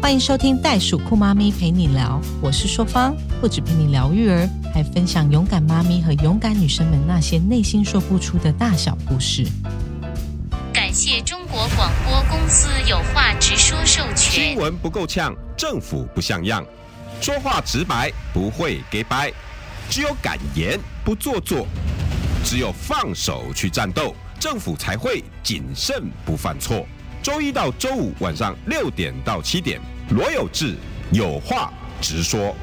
欢迎收听《袋鼠酷妈咪陪你聊》，我是硕芳，不止陪你聊育儿，还分享勇敢妈咪和勇敢女生们那些内心说不出的大小故事。感谢中国广播公司有话直说授权。新闻不够呛，政府不像样，说话直白，不会给白，只有敢言不做作，只有放手去战斗，政府才会谨慎不犯错。周一到周五晚上六点到七点，罗有志有话直说。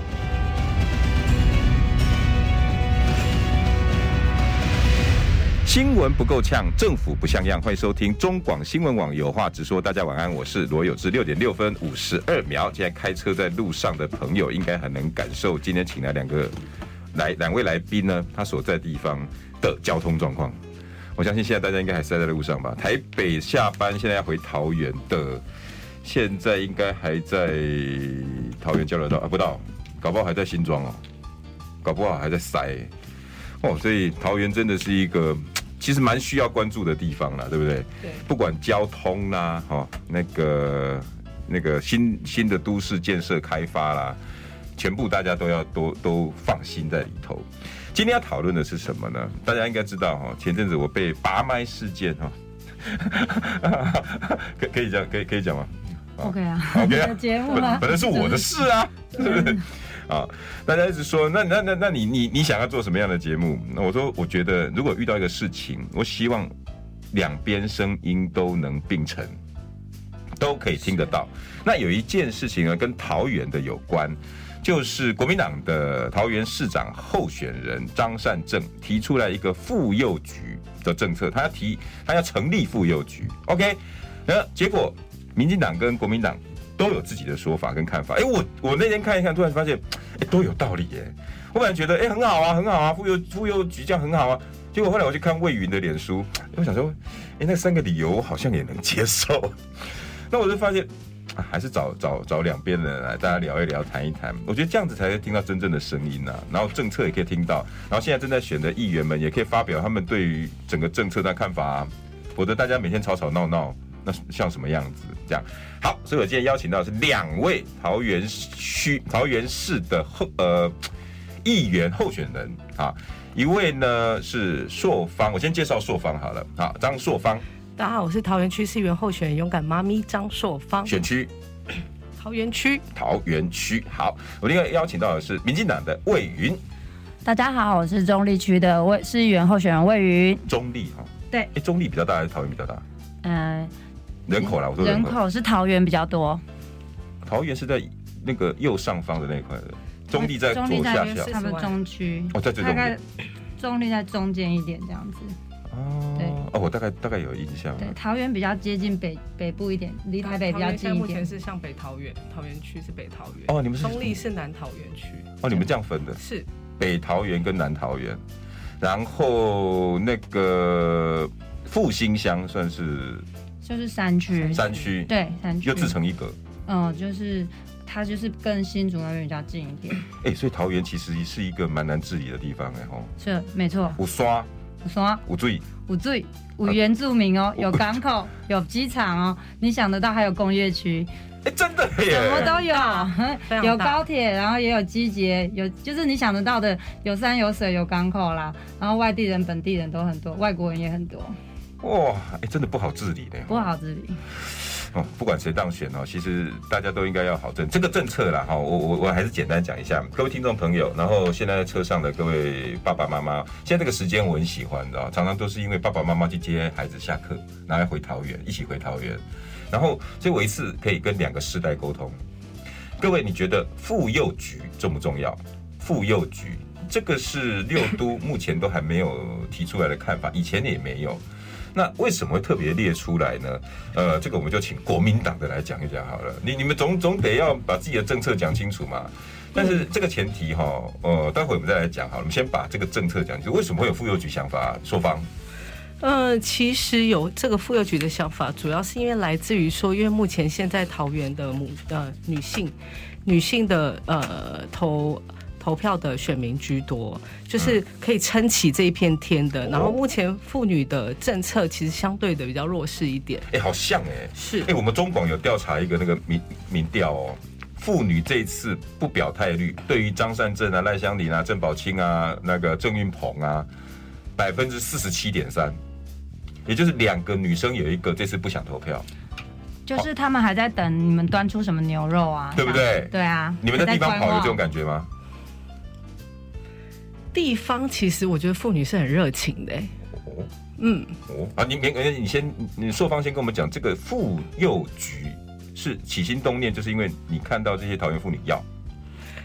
新闻不够呛，政府不像样。欢迎收听中广新闻网有话直说。大家晚安，我是罗有志。六点六分五十二秒，现在开车在路上的朋友应该很能感受今天请来两个来两位来宾呢，他所在地方的交通状况。我相信现在大家应该还是在路上吧？台北下班现在要回桃园的，现在应该还在桃园交流道啊，不到，搞不好还在新庄哦，搞不好还在塞哦，所以桃园真的是一个其实蛮需要关注的地方啦，对不对？对，不管交通啦，哈，那个那个新新的都市建设开发啦，全部大家都要都都放心在里头。今天要讨论的是什么呢？大家应该知道哈，前阵子我被拔麦事件哈，可可以讲可以可以讲吗？OK 啊 OK 啊 节目本来是我的事啊，是不是？啊，大家一直说，那那那那你你你想要做什么样的节目？那我说，我觉得如果遇到一个事情，我希望两边声音都能并成，都可以听得到。那有一件事情呢，跟桃园的有关，就是国民党的桃园市长候选人张善政提出来一个妇幼局的政策，他要提他要成立妇幼局，OK，那结果民进党跟国民党都有自己的说法跟看法。哎，我我那天看一看，突然发现，哎，都有道理耶。我本来觉得，哎，很好啊，很好啊，妇幼妇幼局这样很好啊。结果后来我去看魏云的脸书，我想说，哎，那三个理由好像也能接受。那我就发现，还是找找找两边的人来，大家聊一聊，谈一谈。我觉得这样子才会听到真正的声音呐、然后政策也可以听到，然后现在正在选的议员们也可以发表他们对于整个政策的看法啊。否则大家每天吵吵闹闹，那像什么样子？这样好，所以我今天邀请到的是两位桃园区桃园市的候呃议员候选人啊，一位呢是硕芳，我先介绍硕芳好了，好，张硕芳大家好，我是桃园区市议员候选人勇敢妈咪张硕芳，选区桃园区。桃园区。好，我另外邀请到的是民进党的魏云，大家好，我是中立区的魏市议员候选人魏云。中立哈。对哎，中立比较大还是桃园比较大？嗯、人口啦，我说人人口。是桃园比较多，桃园是在那个右上方的那一块的，中立在左下角。差不多中区，哦，在最中大概间。中立在中间一点这样子。对。哦，哦，我大概大概有印象对。，桃园比较接近北北部一点，离台北比较近一目前点。是向北桃园，桃园区是北桃园，哦，你们是中立是南桃园区，哦，你们这样分的，是。北桃园跟南桃园，然后那个复兴乡算是？就是山区，山区，对山区。又自成一格。嗯，就是它就是跟新竹那边比较近一点，哎，所以桃园其实是一个蛮难治理的地方哎吼，是没错。有刷我说有水，五最五原住民哦，有港口，有机场哦，你想得到还有工业区，哎，真的什么！都有，有高铁，然后也有机捷，有就是你想得到的，有山有水有港口啦，然后外地人、本地人都很多，外国人也很多，哇，哎，真的不好治理的。不好治理。哦，不管谁当选哦，其实大家都应该要好政这个政策啦哈。我我我还是简单讲一下，各位听众朋友，然后现在在车上的各位爸爸妈妈，现在这个时间我很喜欢的，常常都是因为爸爸妈妈去接孩子下课，然后回桃园，一起回桃园，然后所以我一次可以跟两个世代沟通。各位，你觉得妇幼局重不重要？妇幼局这个是六都目前都还没有提出来的看法，以前也没有。那为什么会特别列出来呢？呃，这个我们就请国民党的来讲一讲好了。你你们总总得要把自己的政策讲清楚嘛。但是这个前提哈，呃，待会我们再来讲好了。我们先把这个政策讲清楚。为什么会有妇幼局想法？说方呃，其实有这个妇幼局的想法，主要是因为来自于说，因为目前现在桃园的母呃女性女性的呃投投票的选民居多，就是可以撑起这一片天的。然后目前妇女的政策其实相对的比较弱势一点。哎，好像哎，是哎，我们中广有调查一个那个民民调哦，妇女这一次不表态率，对于张善政啊、赖香林啊、郑宝清啊、那个郑运鹏啊，百分之四十七点三，也就是两个女生有一个这次不想投票。就是他们还在等你们端出什么牛肉啊，对不对？对啊，你们的地方跑有这种感觉吗？地方其实我觉得妇女是很热情的。哦，嗯，哦啊，你你你先，你硕方先跟我们讲，这个妇幼局是起心动念，就是因为你看到这些桃园妇女要，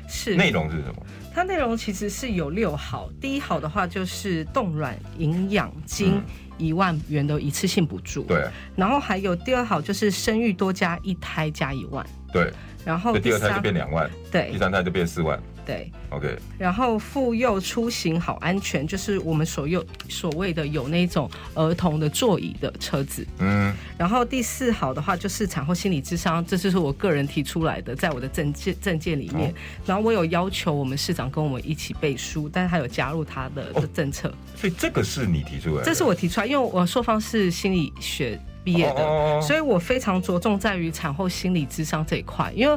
是。内容是什么？它内容其实是有六好，第一好的话就是冻卵营养金。一万元的一次性补助，对，然后还有第二好就是生育多加一胎加一万，对，然后第二胎就变两万，对，第三胎就变四万。对，OK。然后妇幼出行好安全，就是我们所有所谓的有那种儿童的座椅的车子。嗯。然后第四好的话就是产后心理智商，这就是我个人提出来的，在我的证件证件里面。然后我有要求我们市长跟我们一起背书，但是他有加入他的政策。所以这个是你提出来？这是我提出来，因为我硕方是心理学毕业的，所以我非常着重在于产后心理智商这一块，因为。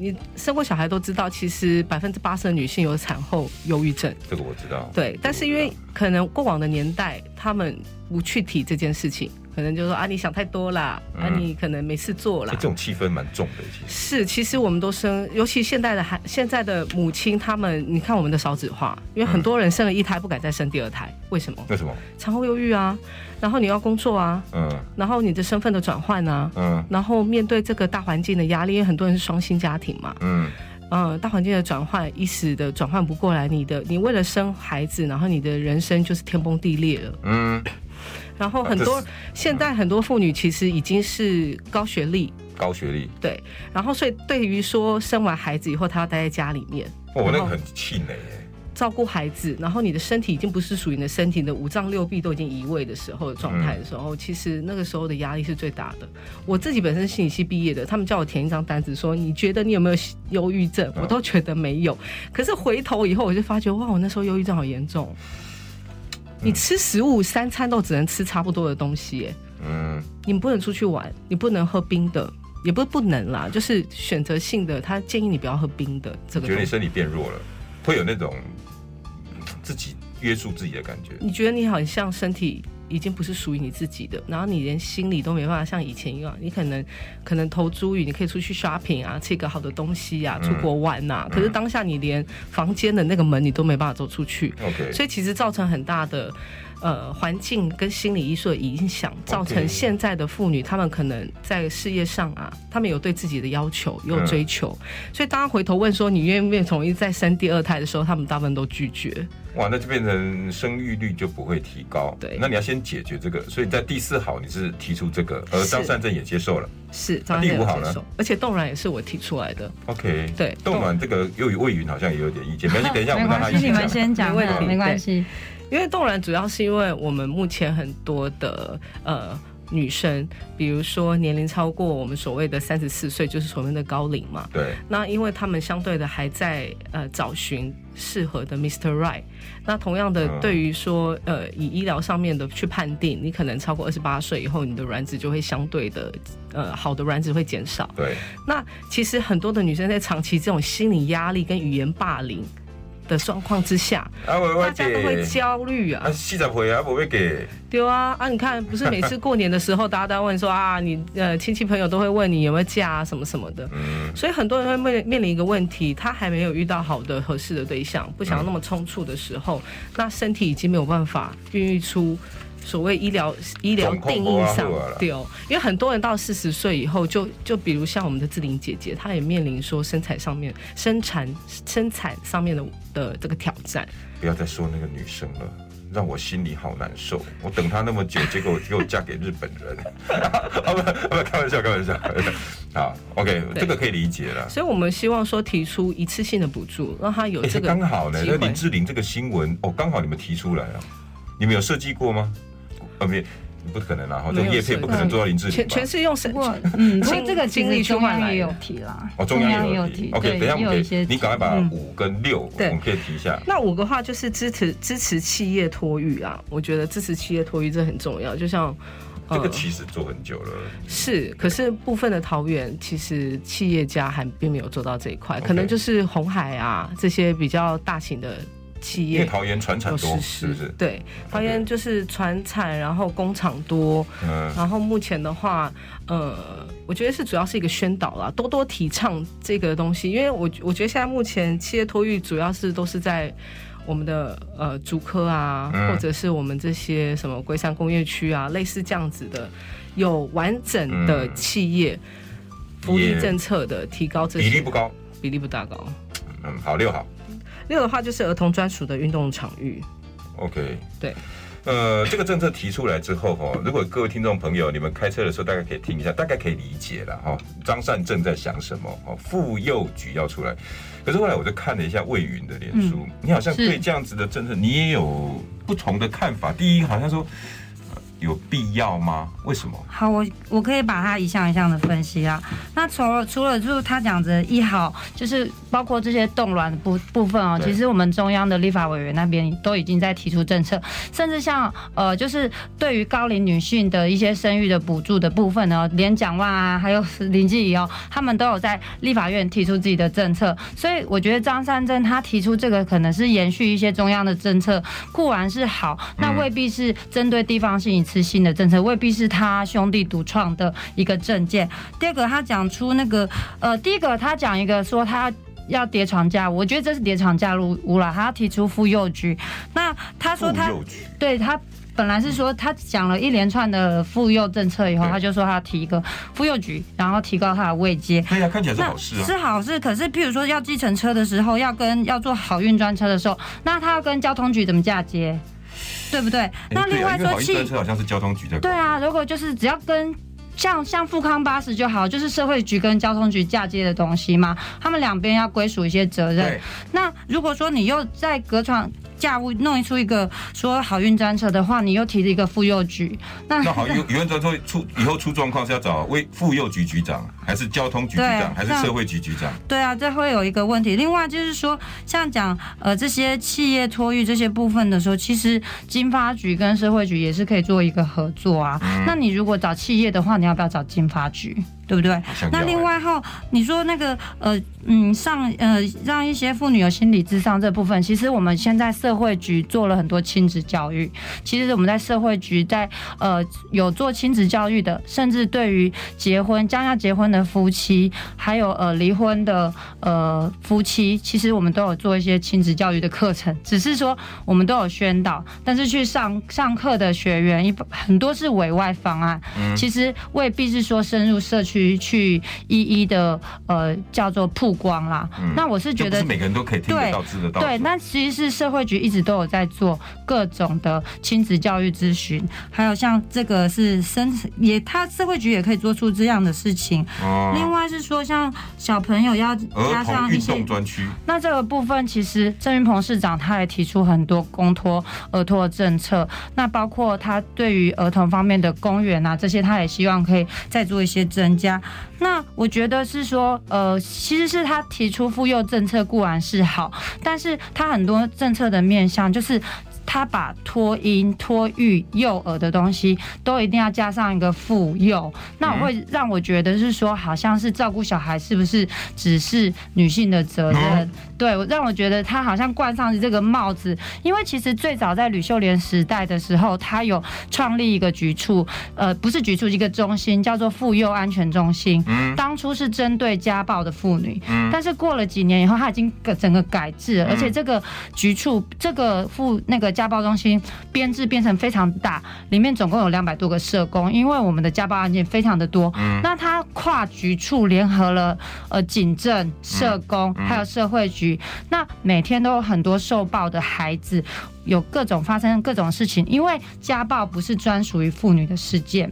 你生过小孩都知道，其实百分之八十的女性有产后忧郁症。这个我知道。对，但是因为可能过往的年代，他们不去提这件事情。可能就说啊，你想太多啦，啊，你可能没事做啦。这种气氛蛮重的，其实。是，其实我们都生，尤其现在的孩，现在的母亲，他们，你看我们的少子化，因为很多人生了一胎不敢再生第二胎，为什么？为什么？产后忧郁啊，然后你要工作啊，嗯，然后你的身份的转换啊，嗯，然后面对这个大环境的压力，因为很多人是双薪家庭嘛，嗯，嗯，大环境的转换一时的转换不过来，你的你为了生孩子，然后你的人生就是天崩地裂了，嗯。然后很多现在很多妇女其实已经是高学历，高学历对。然后所以对于说生完孩子以后，她要待在家里面，哦，那个很气馁哎。照顾孩子，然后你的身体已经不是属于你的身体的五脏六臂都已经移位的时候的状态的时候，其实那个时候的压力是最大的。我自己本身心理系毕业的，他们叫我填一张单子，说你觉得你有没有忧郁症？我都觉得没有。可是回头以后，我就发觉哇，我那时候忧郁症好严重。你吃食物三餐都只能吃差不多的东西，嗯，你不能出去玩，你不能喝冰的，也不是不能啦，就是选择性的，他建议你不要喝冰的。这个觉得你身体变弱了，会有那种自己约束自己的感觉。你觉得你好像身体？已经不是属于你自己的，然后你连心里都没办法像以前一样，你可能可能投租于你可以出去 shopping 啊，吃一个好的东西啊，出国玩呐。可是当下你连房间的那个门你都没办法走出去所以其实造成很大的。呃，环境跟心理因素的影响，造成现在的妇女，她们可能在事业上啊，她们有对自己的要求，有追求，所以当她回头问说你愿不愿意同意再生第二胎的时候，她们大部分都拒绝。哇，那就变成生育率就不会提高。对，那你要先解决这个，所以在第四好你是提出这个，而张善政也接受了。是，第五好呢？而且冻卵也是我提出来的。OK，对，冻卵这个又魏云好像也有点意见，没关系，等一下我们让他你们先讲，没关系。因为冻卵主要是因为我们目前很多的呃女生，比如说年龄超过我们所谓的三十四岁，就是所谓的高龄嘛。对。那因为他们相对的还在呃找寻适合的 Mr. Right。那同样的，对于说呃以医疗上面的去判定，你可能超过二十八岁以后，你的卵子就会相对的呃好的卵子会减少。对。那其实很多的女生在长期这种心理压力跟语言霸凌。的状况之下，大家都会焦虑啊。啊四十岁啊，不会给。对啊，啊，你看，不是每次过年的时候，大家都问说啊，你呃亲戚朋友都会问你有没有嫁啊，什么什么的。嗯。所以很多人会面面临一个问题，他还没有遇到好的合适的对象，不想要那么冲促的时候，那身体已经没有办法孕育出。所谓医疗医疗定义上，对哦，因为很多人到四十岁以后，就就比如像我们的志玲姐姐，她也面临说生产上面生产生产上面的的这个挑战。不要再说那个女生了，让我心里好难受。我等她那么久，结果 又嫁给日本人。不不，开玩笑，开玩笑。好，OK，这个可以理解了。所以我们希望说提出一次性的补助，让她有这个刚好呢。那林志玲这个新闻哦，刚好你们提出来了，你们有设计过吗？后面不可能啊，哈，这种业配不可能做到林志玲全？全是用神不过，嗯，所以这个其精力实中央也有提啦，哦，中央也有提提。OK，对，等一下我们可以也有一些，你赶快把嗯五跟六，我们可以提一下。那五个话就是支持支持企业托育啊，我觉得支持企业托育这很重要。就像这个呃其实做很久了，是，可是部分的桃园其实企业家还并没有做到这一块可能就是红海啊这些比较大型的企业因为桃园船产多，是不是？对，桃园就是船产，然后工厂多，嗯，然后目前的话，呃，我觉得是主要是一个宣导啦，多多提倡这个东西，因为我我觉得现在目前企业托育主要是都是在我们的呃竹科啊，嗯或者是我们这些什么龟山工业区啊，类似这样子的有完整的嗯企业。福利政策的提高，这些比例不高。比例不大高。嗯，好，六好六的话就是儿童专属的运动场域，，OK。对。呃，这个政策提出来之后，哈，如果各位听众朋友你们开车的时候，大概可以听一下，大概可以理解了哈。张善正在想什么？哦，妇幼局要出来，可是后来我就看了一下魏云的脸书，你好像是对这样子的政策，你也有不同的看法。第一，好像说、呃有必要吗？为什么？好，我我可以把它一项一项的分析啊。那除了除了就是他讲的一好，就是包括这些冻卵的部部分哦，其实我们中央的立法委员那边都已经在提出政策，甚至像呃，就是对于高龄女性的一些生育的补助的部分呢，连蒋万啊，还有林志怡哦，他们都有在立法院提出自己的政策，所以我觉得张善政他提出这个可能是延续一些中央的政策，固然是好，那未必是针对地方性一次性的政策，未必是他兄弟独创的一个政见。第二个，他讲出那个呃，第一个他讲一个说他。要叠床架，我觉得这是叠床架入屋了。他要提出妇幼局，那他说他对他本来是说他讲了一连串的妇幼政策以后，他就说他要提一个妇幼局，然后提高他的位阶。对呀、看起来是好事啊。是好事，可是譬如说要计程车的时候，要跟要做好运专车的时候，那他要跟交通局怎么嫁接，对不对？哎那另外说汽专车好像是交通局在对啊，如果就是只要跟像像富康巴士就好，就是社会局跟交通局嫁接的东西嘛，他们两边要归属一些责任。那如果说你又在隔窗架屋弄出一个说好运专车的话，你又提了一个妇幼局，那那好，有有人专车出以后出状况是要找为妇幼局局长，还是交通局局长，还是社会局局长？对啊，这会有一个问题。另外就是说，像讲呃这些企业托育这些部分的时候，其实经发局跟社会局也是可以做一个合作啊。嗯那你如果找企业的话，你要不要找经发局？对不对？那另外后，你说那个呃嗯上呃让一些妇女有心理智商这部分，其实我们现在社会局做了很多亲子教育。其实我们在社会局在呃有做亲子教育的，甚至对于结婚将要结婚的夫妻，还有呃离婚的呃夫妻，其实我们都有做一些亲子教育的课程，只是说我们都有宣导，但是去上上课的学员一很多是委外方案，嗯其实未必是说深入社区去一一的呃叫做曝光啦。嗯那我是觉得是每个人都可以听得对到、知得到。对，那其实是社会局一直都有在做各种的亲子教育咨询，还有像这个是生也，他社会局也可以做出这样的事情。哦另外是说，像小朋友要儿加上童运一些动专区，那这个部分，其实郑云鹏市长他也提出很多公托、儿托的政策，那包括他对于儿童方面的公园啊这些，他也希望可以再做一些增加。那我觉得是说，呃，其实是他提出妇幼政策固然是好，但是他很多政策的面向就是。他把托婴、托育、幼儿的东西都一定要加上一个妇幼，那我会让我觉得是说，好像是照顾小孩是不是只是女性的责任？嗯对，我让我觉得他好像冠上这个帽子，因为其实最早在吕秀莲时代的时候，他有创立一个局处，呃，不是局处，一个中心叫做妇幼安全中心。嗯。当初是针对家暴的妇女，嗯。但是过了几年以后，他已经整个改制了，嗯。而且这个局处这个妇那个家暴中心编制变成非常大，里面总共有两百多个社工，因为我们的家暴案件非常的多，嗯那他跨局处联合了呃警政、社工嗯还有社会局，那每天都有很多受暴的孩子。有各种发生各种事情，因为家暴不是专属于妇女的事件，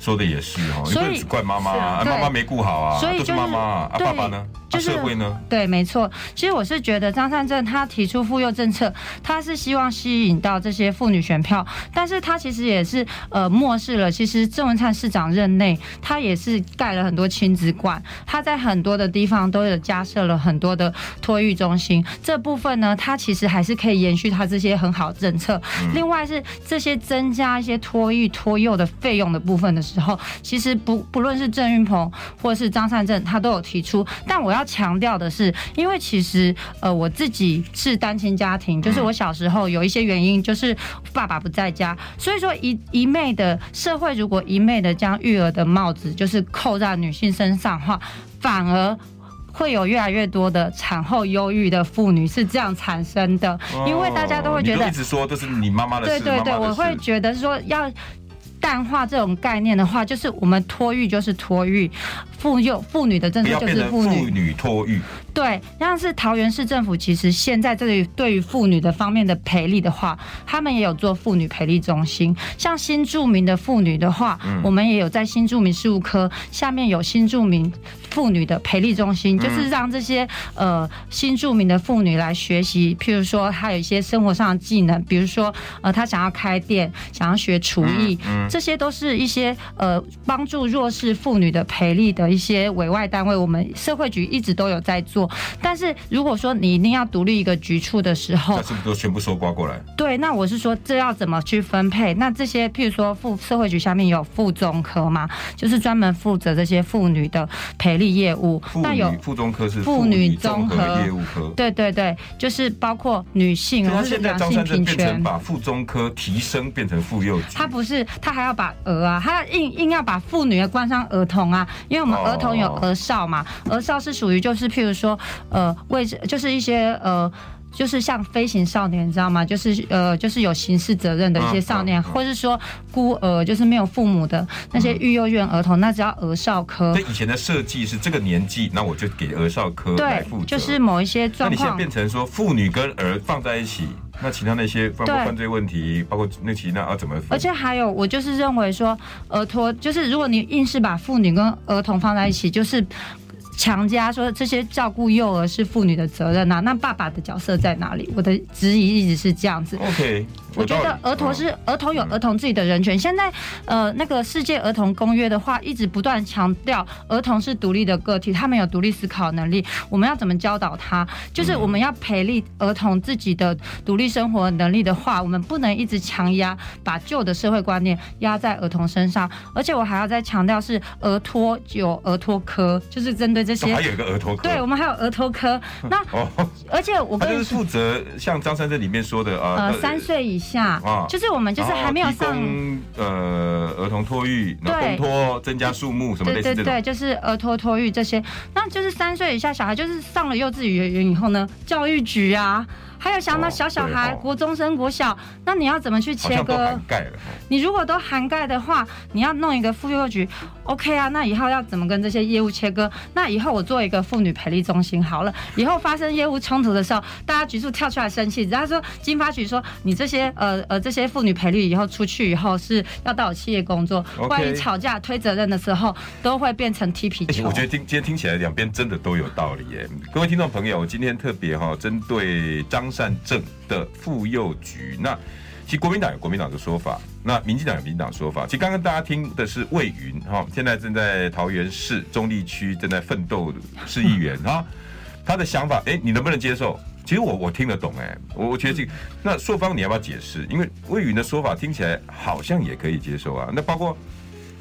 说的也是哦，你不所以只怪妈妈啊妈妈没顾好啊，所以就是妈妈啊，啊爸爸呢？就就是社会呢？对，没错。其实我是觉得张善政他提出妇幼政策，他是希望吸引到这些妇女选票，但是他其实也是呃漠视了，其实郑文灿市长任内，他也是盖了很多亲子馆，他在很多的地方都有加设了很多的托育中心，这部分呢，他其实还是可以延续他这些很好的政策。另外是这些增加一些托育托幼的费用的部分的时候，其实不不论是郑运鹏或是张善政，他都有提出。但我要强调的是，因为其实呃我自己是单亲家庭，就是我小时候有一些原因，就是爸爸不在家，所以说一一昧的社会如果一昧的将育儿的帽子就是扣在女性身上的话，反而。会有越来越多的产后忧郁的妇女是这样产生的，因为大家都会觉得一直说这是你妈妈的事，对对对，我会觉得说要淡化这种概念的话，就是我们托育就是托育，妇幼妇女的政策就是妇女。女托育，对，像是桃园市政府，其实现在这里对于妇女的方面的培力的话，他们也有做妇女培力中心。像新住民的妇女的话，嗯我们也有在新住民事务科下面有新住民妇女的培力中心，就是让这些呃新住民的妇女来学习，譬如说她有一些生活上的技能，比如说呃她想要开店，想要学厨艺，嗯这些都是一些呃帮助弱势妇女的培力的一些委外单位，我们社会局一直都有在做。但是如果说你一定要独立一个局处的时候那，是不是都全部收刮过来？对，那我是说这要怎么去分配？那这些譬如说副社会局下面有妇中科嘛，就是专门负责这些妇女的培力业务。妇那有女妇中科是妇女女综合业务科。对对对，就是包括女性，然后是现在张两性平善政变成权。把妇中科提升变成妇幼局，他不是，他还要把儿啊，他硬硬要把妇女冠上儿童啊，因为我们儿童有哦儿少嘛，儿少是属于就是譬如说，呃，位置就是一些呃。就是像飞行少年，你知道吗？就是呃，就是有刑事责任的一些少年，或是说孤儿，就是没有父母的那些育幼院儿童，那只要儿少科所。以以前的设计是这个年纪，那我就给儿少科来负责。对，就是某一些那你现变成说妇女跟儿放在一起，那其他那些包括犯罪问题，包括那其他要怎么？而且还有，我就是认为说，儿童就是如果你硬是把妇女跟儿童放在一起，就是。强加说这些照顾幼儿是妇女的责任啊、那爸爸的角色在哪里？我的质疑一直是这样子。OK，我觉得儿童是嗯儿童有儿童自己的人权。现在呃，那个世界儿童公约的话，一直不断强调儿童是独立的个体，他们有独立思考能力。我们要怎么教导他？就是我们要培力儿童自己的独立生活能力的话，我们不能一直强压，把旧的社会观念压在儿童身上。而且我还要再强调是儿托有儿托科，就是针对这些。哦还。有一个儿童科，对，我们还有儿托科。那哦，而且我他就是负责像张三这里面说的啊，呃，三岁以下。啊，就是我们就是还没有上。呃儿童托育，然后对。托增加数目什么类似这种。对对对，。就是儿托托育这些，那就是三岁以下小孩，就是上了幼稚园以后呢，教育局啊，还有像那哦小小孩、国中生、国小，那你要怎么去切割？你如果都涵盖的话，你要弄一个妇幼局，OK 啊？那以后要怎么跟这些业务切割？那以后我做一个妇女培力中心好了，以后发生业务冲突的时候，大家局处跳出来生气，人家说金发局说你这些呃呃这些妇女培力以后出去以后是要到我企业工作万一吵架推责任的时候，都会变成踢皮欸球。我觉得听今天听起来两边真的都有道理耶。各位听众朋友，今天特别哈、针对张善政的妇幼局，那其实国民党有国民党的说法，那民进党有民进党的说法。其实刚刚大家听的是魏云哈、现在正在桃园市中立区正在奋斗的市议员哈、他的想法，哎、你能不能接受？其实我我听得懂哎、我我觉得这个，那硕方你要不要解释？因为魏云的说法听起来好像也可以接受啊。那包括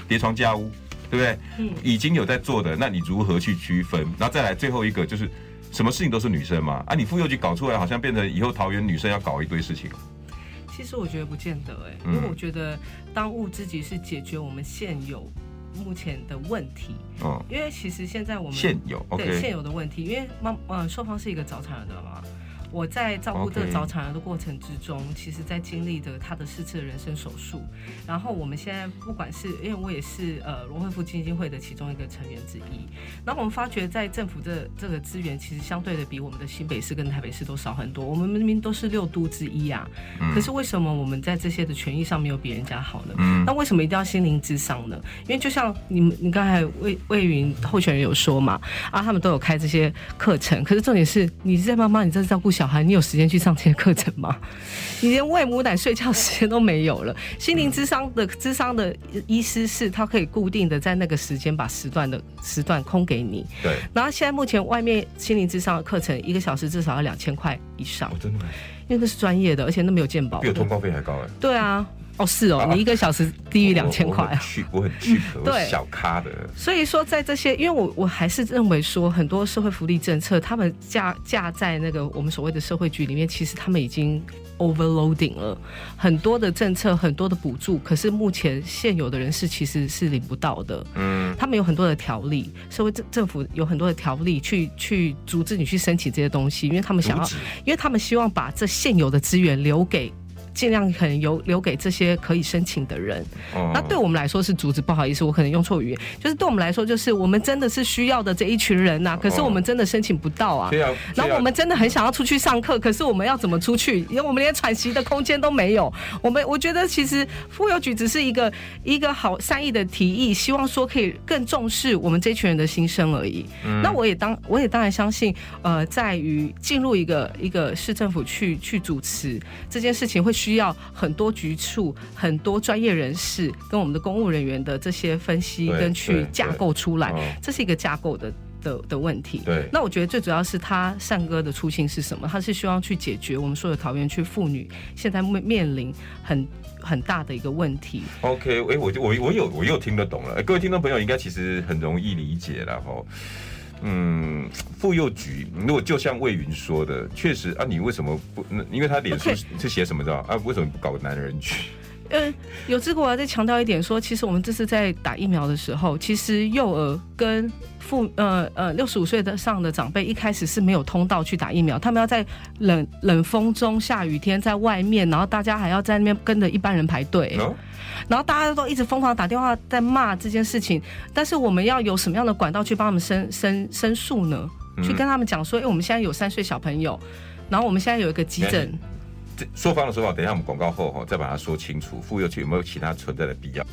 叠床架屋，对不对？嗯已经有在做的，那你如何去区分？然后再来最后一个就是，什么事情都是女生嘛？啊，你妇幼局搞出来，好像变成以后桃园女生要搞一堆事情。其实我觉得不见得哎、嗯。因为我觉得当务之急是解决我们现有目前的问题，嗯，因为其实现在我们现有对现有的问题，因为妈呃，受方是一个早产儿的妈妈，我在照顾这个早产儿的过程之中其实在经历着他的四次人生手术。然后我们现在不管是因为我也是呃罗惠夫基金会的其中一个成员之一，然后我们发觉在政府这这个资源其实相对的比我们的新北市跟台北市都少很多。我们明明都是六都之一啊，可是为什么我们在这些的权益上没有比人家好呢？嗯那为什么一定要心灵智商呢？因为就像你们，你刚才魏魏云候选人有说嘛，啊，他们都有开这些课程，可是重点是，你是在妈妈，你在照顾小孩，你有时间去上这些课程吗？你连喂母奶、睡觉时间都没有了。心灵智商的智商的医师是他可以固定的在那个时间把时段的时段空给你，对，然后现在目前外面心灵智商的课程一个小时至少要两千块以上哦，，真的吗，因为那是专业的，而且那没有鉴保比我。通告费还高哎。对啊，哦是哦，啊你一个小时低于两千块啊。很去，我很去可，我 对小咖的。所以说，在这些，因为我我还是认为说，很多社会福利政策，他们架架在那个我们所谓的社会局里面，其实他们已经 overloading 了很多的政策，很多的补助，可是目前现有的人士其实是领不到的。嗯，他们有很多的条例，社会政政府有很多的条例去去阻止你去申请这些东西，因为他们想要因为他们希望把这现有的资源留给。尽量可能留留给这些可以申请的人，哦那对我们来说是阻止，不好意思，我可能用错语言，就是对我们来说，就是我们真的是需要的这一群人呐、可是我们真的申请不到啊所以。要，然后我们真的很想要出去上课，可是我们要怎么出去？因为我们连喘息的空间都没有。我们我觉得其实妇幼局只是一个一个好善意的提议，希望说可以更重视我们这群人的心声而已。那我也当我也当然相信，呃，在于进入一个一个市政府去去主持这件事情，会需要很多局处、很多专业人士跟我们的公务人员的这些分析跟去架构出来哦，这是一个架构的。的的问题，对那我觉得最主要是他善哥的初心是什么？他是希望去解决我们所有桃园区妇女现在面面临很很大的一个问题。OK，哎、我就我我有我又听得懂了、哎各位听众朋友应该其实很容易理解了哈。嗯，妇幼局，如果就像魏云说的，确实啊，你为什么不？那因为他脸书是写什么的啊？为什么不搞男人局？嗯，有这个我要再强调一点说，其实我们这次在打疫苗的时候，其实幼儿跟父呃呃六十五岁的上的长辈一开始是没有通道去打疫苗，他们要在冷冷风中、下雨天在外面，然后大家还要在那边跟着一般人排队。哦，然后大家都一直疯狂打电话在骂这件事情，但是我们要有什么样的管道去帮他们申申申诉呢？去跟他们讲说，哎、我们现在有三岁小朋友，然后我们现在有一个急诊，这说方的说法，等一下我们广告后哈再把它说清楚。妇幼局有没有其他存在的必要？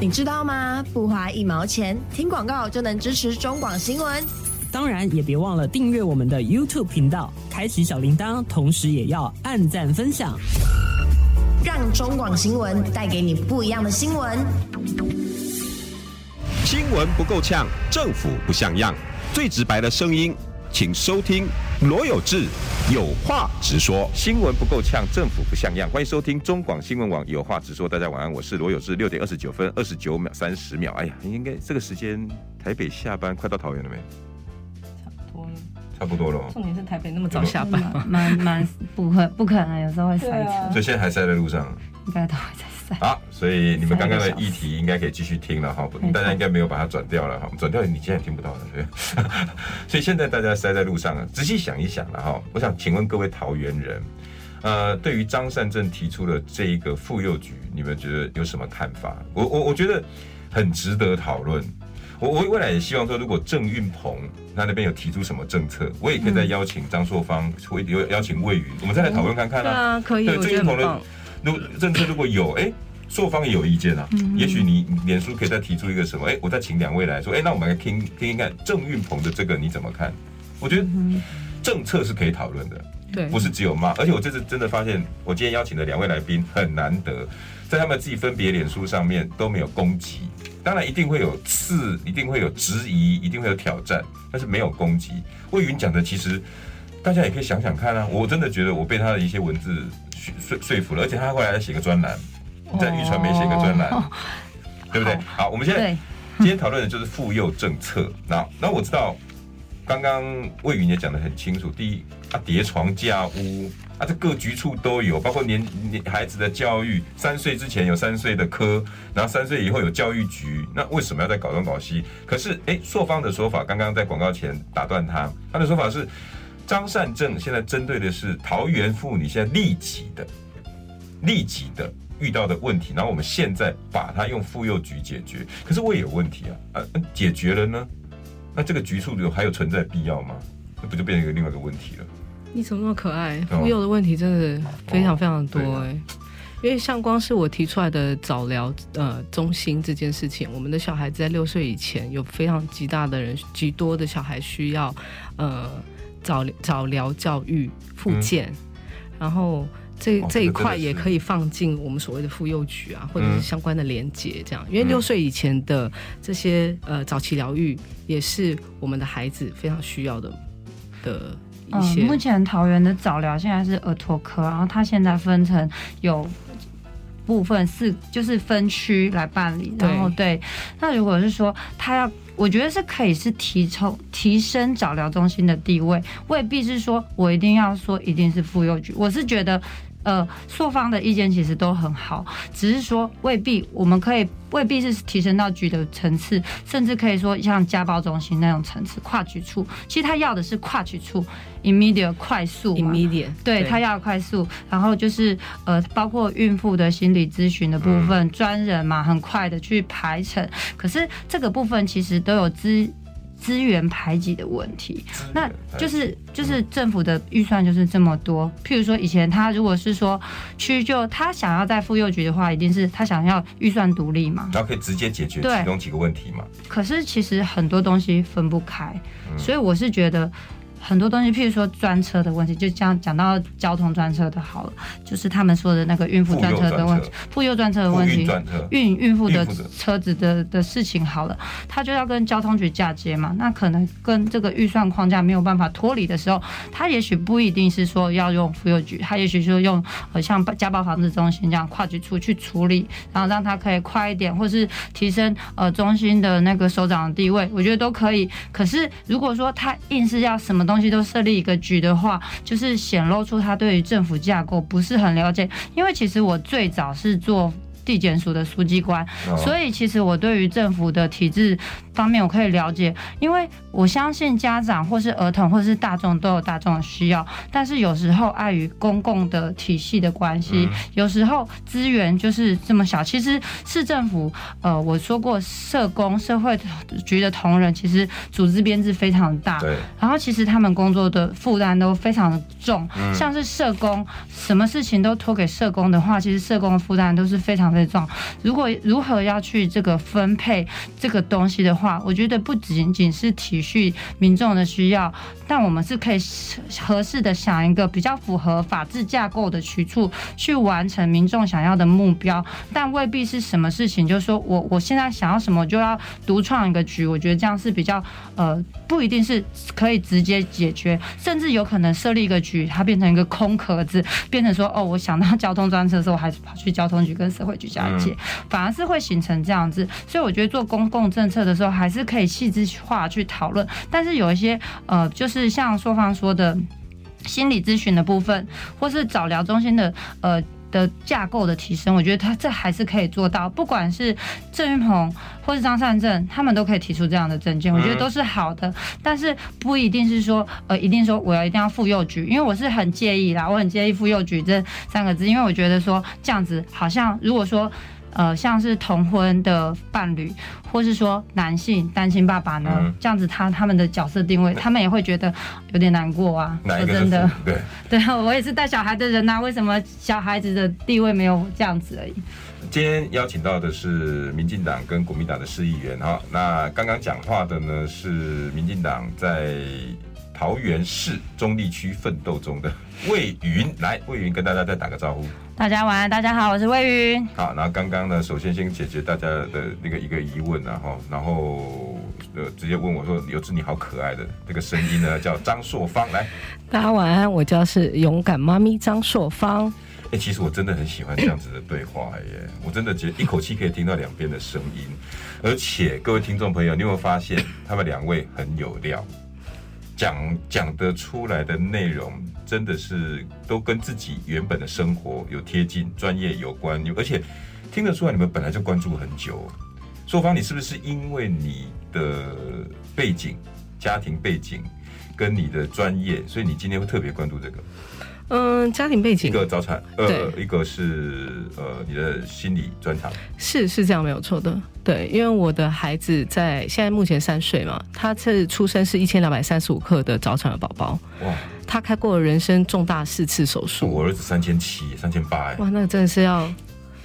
你知道吗？不花一毛钱，听广告就能支持中广新闻。当然也别忘了订阅我们的 YouTube 频道，开启小铃铛，同时也要按赞分享。让中广新闻带给你不一样的新闻。新闻不够呛，政府不像样，最直白的声音，请收听罗有志有话直说。新闻不够呛，政府不像样。欢迎收听中广新闻网，有话直说。大家晚安，我是罗有志。六点二十九分二十九秒三十秒。哎呀，应该这个时间台北下班，快到桃园了没？差不多了哦。重点是台北那么早下班吗？蛮蛮不可不可能，有时候会塞车，所以现在还塞在路上。应该都会在塞。好，所以你们刚刚的议题应该可以继续听了哈，大家应该没有把它转掉了哈，转掉你现在也听不到了，对。所以现在大家塞在路上了，仔细想一想了哈，我想请问各位桃园人，呃，对于张善政提出的这一个妇幼局，你们觉得有什么看法？我我我觉得很值得讨论。我我未来也希望说，如果郑运鹏他那边有提出什么政策，我也可以再邀请张硕芳，会有邀请魏云，我们再来讨论看看啊。对啊，可以，郑运鹏的。如果政策如果有，哎、朔方也有意见啊，嗯也许你脸书可以再提出一个什么，哎、我再请两位来说，哎、那我们来听听听看郑运鹏的这个你怎么看？我觉得政策是可以讨论的，对，不是只有骂。而且我这次真的发现，我今天邀请的两位来宾很难得，在他们自己分别脸书上面都没有攻击，当然一定会有刺，一定会有质疑，一定会有挑战，但是没有攻击。魏云讲的其实大家也可以想想看啊，我真的觉得我被他的一些文字说说说服了，而且他后来还写个专栏，在玉传媒写个专栏，哦对不对？好，我们现在，今天讨论的就是妇幼政策。那那我知道，刚刚魏云也讲得很清楚。第一啊，叠床架屋啊，这各局处都有，包括年年孩子的教育，三岁之前有三岁的科，然后三岁以后有教育局。那为什么要在搞东搞西？可是哎，朔方的说法，刚刚在广告前打断他，他的说法是。张善政现在针对的是桃园妇女现在立即的、立即的遇到的问题，然后我们现在把它用妇幼局解决。可是我也有问题啊，啊，解决了呢？那这个局处有还有存在必要吗？那不就变成一个另外一个问题了？你怎么那么可爱？哦妇幼的问题真的非常非常多哎、因为像光是我提出来的早疗呃中心这件事情，我们的小孩子在六岁以前有非常极大的人极多的小孩需要呃早早疗教育复健，然后。这哦这一块也可以放进我们所谓的妇幼局啊，或者是嗯相关的连接，这样，因为嗯六岁以前的这些呃早期疗愈，也是我们的孩子非常需要的的一嗯，些。目前桃园的早疗现在是儿托科，然后它现在分成有部分四就是分区来办理，然后对，那如果是说他要。我觉得是可以是提抽提升早疗中心的地位，未必是说我一定要说一定是妇幼局。我是觉得，呃，朔方的意见其实都很好，只是说未必我们可以未必是提升到局的层次，甚至可以说像家暴中心那种层次，跨局处。其实他要的是跨局处，immediate 快速嘛 immediate，对他要快速，然后就是呃，包括孕妇的心理咨询的部分，专人嘛，很快的去排程。可是这个部分其实都有资资源排挤的问题，那就是就是政府的预算就是这么多。譬如说以前他如果是说区就他想要在妇幼局的话，一定是他想要预算独立嘛。然后可以直接解决其中几个问题嘛？可是其实很多东西分不开，嗯所以我是觉得很多东西，譬如说专车的问题，就讲讲到交通专车的好了，就是他们说的那个孕妇专车的问题，妇幼专车的问题。孕孕妇的孕妇的车子的的事情好了，他就要跟交通局嫁接嘛，那可能跟这个预算框架没有办法脱离的时候，他也许不一定是说要用妇幼局，他也许说用呃像家暴防治中心这样跨局处去处理，然后让他可以快一点，或是提升呃中心的那个首长的地位，我觉得都可以。可是如果说他硬是要什么东西都设立一个局的话，就是显露出他对于政府架构不是很了解，因为其实我最早是做。地检署的书记官，哦所以其实我对于政府的体制方面我可以了解，因为我相信家长或是儿童或是大众都有大众的需要，但是有时候碍于公共的体系的关系，嗯有时候资源就是这么小。其实市政府，呃，我说过，社工、社会局的同仁其实组织编制非常大，对，然后其实他们工作的负担都非常的重，嗯像是社工，什么事情都托给社工的话，其实社工的负担都是非常非常重。如果如何要去这个分配这个东西的话，我觉得不仅仅是体恤民众的需要，但我们是可以合适的想一个比较符合法治架构的去处，去完成民众想要的目标，但未必是什么事情，就是说我我现在想要什么，我就要独创一个局。我觉得这样是比较呃，不一定是可以直接解决，甚至有可能设立一个局，它变成一个空壳子，变成说哦，我想到交通专车的时候，我还是跑去交通局跟社会局交接，反而是会形成这样子。所以我觉得做公共政策的时候，还是可以细致化去讨论，但是有一些呃，就是像硕方说的。心理咨询的部分，或是早疗中心的呃的架构的提升，我觉得他这还是可以做到。不管是郑云鹏或是张善政，他们都可以提出这样的证件，我觉得都是好的。但是不一定是说呃，一定说我要一定要妇幼局，因为我是很介意啦，我很介意妇幼局这三个字，因为我觉得说这样子好像如果说。呃，像是同婚的伴侣，或是说男性单亲爸爸呢，嗯这样子他他们的角色定位，他们也会觉得有点难过啊。说真的，父对，对啊，我也是带小孩的人呐、为什么小孩子的地位没有这样子而已？今天邀请到的是民进党跟国民党的市议员哈。那刚刚讲话的呢是民进党在桃园市中立区奋斗中的魏云，来，魏云跟大家再打个招呼。大家晚安，大家好，我是魏云。好，然后刚刚呢，首先先解决大家的那个一个疑问啊，哈，然后呃直接问我说：“有志你好可爱的这个声音呢，叫张硕芳。”来，大家晚安，我叫是勇敢妈咪张硕芳。哎、其实我真的很喜欢这样子的对话耶，我真的觉得一口气可以听到两边的声音，而且各位听众朋友，你有没有发现他们两位很有料，讲讲得出来的内容真的是都跟自己原本的生活有贴近，专业有关，而且听得出来你们本来就关注很久。硕方，你是不是因为你的背景、家庭背景？跟你的专业，所以你今天会特别关注这个。嗯，家庭背景。一个早产，呃，对。一个是呃你的心理专长，是是这样没有错的。对，因为我的孩子在现在目前三岁嘛，他是出生是一千两百三十五克的早产的宝宝，哇，他开过人生重大四次手术。我儿子三千七、三千八，哎，哇，那真的是要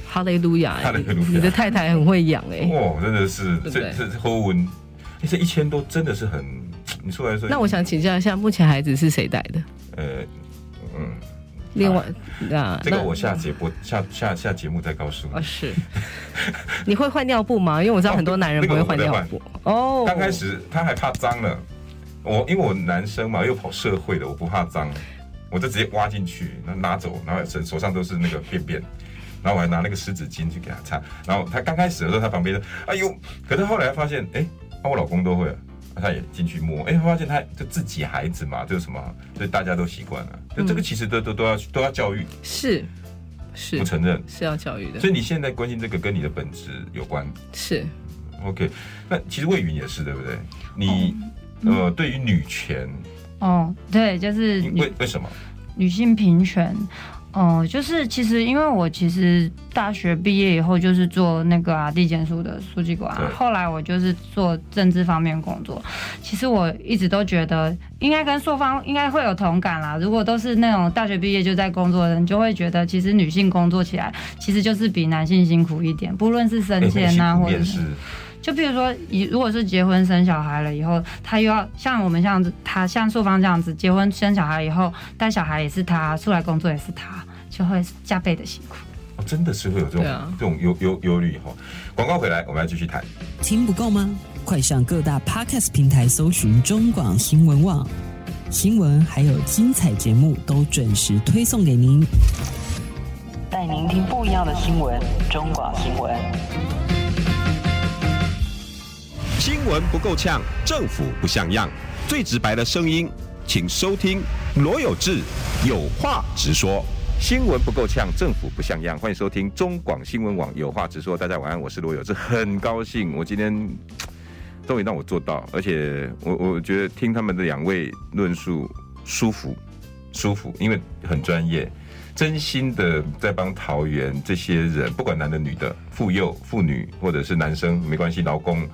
哈雷路亚，哈雷路亚。你的太太很会养哎、哇，真的是这这这后文，哎这一千多真的是很，你说来说，那我想请教一下，目前孩子是谁带的？呃嗯，另外，啊，那这个我下节目下下下节目再告诉你。啊是，你会换尿布吗？因为我知道很多男人不会换尿布。哦，刚开始他还怕脏呢，我因为我男生嘛，又跑社会的，我不怕脏，我就直接挖进去，然后拿走，然后手手上都是那个便便，然后我还拿那个湿纸巾去给他擦。然后他刚开始的时候，他旁边说：“哎呦！”可是后来发现，哎，那我老公都会了。他也进去摸，哎，发现他就自己孩子嘛，就是什么，所以大家都习惯了。就这个其实都都都要都要教育，是是不承认。是要教育的，所以你现在关心这个跟你的本质有关。是 OK，那其实魏云也是对不对？你呃，对于女权，哦，对，就是为为什么？女性平权。哦、就是其实因为我其实大学毕业以后就是做那个啊地检署的书记官、啊，后来我就是做政治方面工作。其实我一直都觉得应该跟硕方应该会有同感啦。如果都是那种大学毕业就在工作的人，就会觉得其实女性工作起来其实就是比男性辛苦一点，不论是升迁啊，或者是就比如说，以如果是结婚生小孩了以后，他又要像我们这样子，他像素芳这样子，结婚生小孩以后带小孩也是他，出来工作也是他，就会加倍的辛苦。哦，真的是会有这种、啊这种忧忧忧虑哈。广告回来，我们要继续谈。听不够吗？快上各大 podcast 平台搜寻中广新闻网，新闻还有精彩节目都准时推送给您。带您听不一样的新闻，中广新闻。新闻不够呛，政府不像样，最直白的声音，请收听罗有志有话直说。新闻不够呛，政府不像样。欢迎收听中广新闻网，有话直说。大家晚安，我是罗有志，很高兴我今天终于让我做到，而且我我觉得听他们的两位论述舒服舒服，因为很专业，真心的在帮桃园这些人，不管男的女的，妇幼妇女或者是男生没关系，劳工。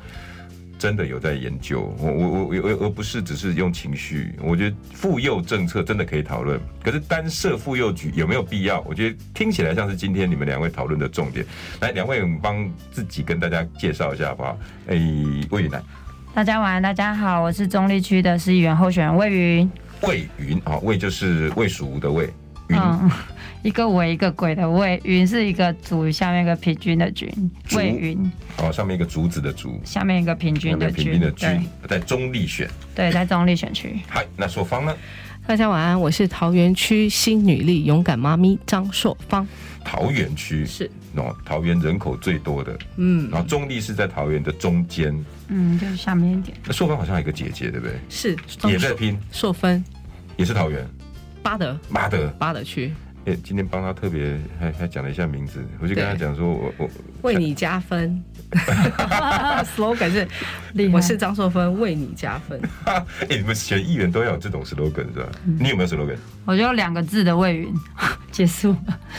真的有在研究，我我我我而不是只是用情绪。我觉得妇幼政策真的可以讨论，可是单设妇幼局有没有必要？我觉得听起来像是今天你们两位讨论的重点。来，两位我们帮自己跟大家介绍一下好不好？哎，魏云来，大家晚安，大家好，我是中立区的市议员候选人魏云。魏云啊，魏就是魏蜀吴的魏，云、嗯，一个伟一个鬼的魏，云是一个族下面一个平均的均，竹魏云哦，上面一个竹子的竹，下面一个平均的下面平均均，的在中立选。对，在中立选区。嗨，那硕芳呢？大家晚安，我是桃园区新女力勇敢妈咪张硕芳。桃园区是，哦，桃园人口最多的，嗯，然后中立是在桃园的中间。嗯，就是下面一点。那硕方好像有一个姐姐，对不对？是也在拼，硕芬也是桃园。巴德巴德！巴德区，哎，今天帮他特别还还讲了一下名字，我就跟他讲说，我我为你加分。slogan 是我是张硕芬，为你加分。哎，你们选议员都要有这种 slogan 是吧？嗯你有没有 slogan？我就两个字的魏云，结束。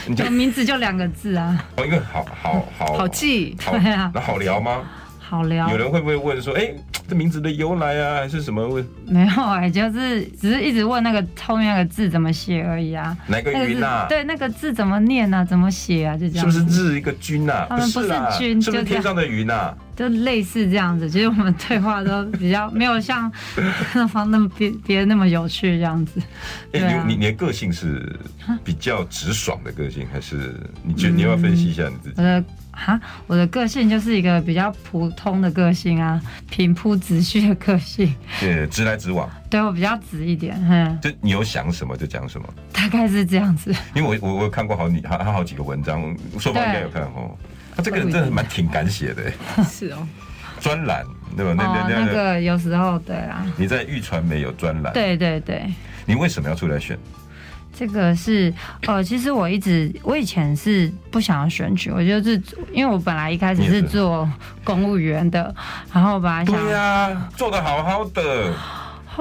你就就名字就两个字啊，哦，因为好好好好记，好对啊那好聊吗？好聊有。人会不会问说，哎，这名字的由来啊，还是什么问没有哎、就是只是一直问那个后面那个字怎么写而已啊。哪个云啊？对，那个字怎么念啊？怎么写啊？就这样是不。是日一个君啊？他们，不是君是不是就天上的云啊呐？就类似这样子。其实我们对话都比较没有像那方那么别别人那么有趣这样子。哎、对啊你你的个性是比较直爽的个性，还是你觉得你要不要分析一下你自己？我的哈，我的个性就是一个比较普通的个性啊，平铺直叙的个性。对，直来直往，对我比较直一点，哼，就你有想什么就讲什么。大概是这样子。因为我我我有看过好你他他好几个文章，说法应该有看哦。他这个人真的蛮挺敢写的，是哦，专栏对吧？那哦，那那个有时候对啊，你在玉传媒有专栏，对对对。你为什么要出来选？这个是呃，其实我一直我以前是不想要选举，我就是因为我本来一开始是做公务员的，然后本来想，对呀、做的好好的，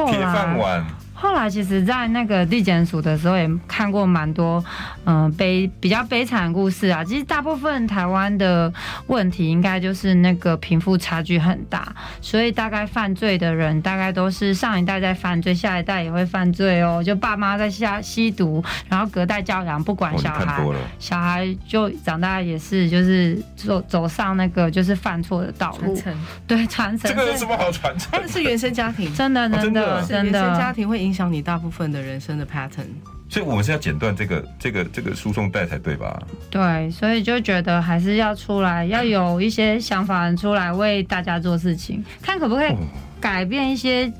铁饭碗，后来其实，在那个地检署的时候，也看过蛮多嗯、悲比较悲惨的故事啊。其实大部分台湾的问题，应该就是那个贫富差距很大，所以大概犯罪的人，大概都是上一代在犯罪，下一代也会犯罪哦。就爸妈在下吸毒，然后隔代教养，不管小孩，小孩就长大也是就是走走上那个就是犯错的道路，对传承。这个有什么好传承？那是原生家庭，真的哦真的真的原生家，庭会影响你大部分的人生的 pattern。所以我们是要剪断这个这个这个输送带才对吧？对，所以就觉得还是要出来，要有一些想法出来为大家做事情，看可不可以哦改变一些、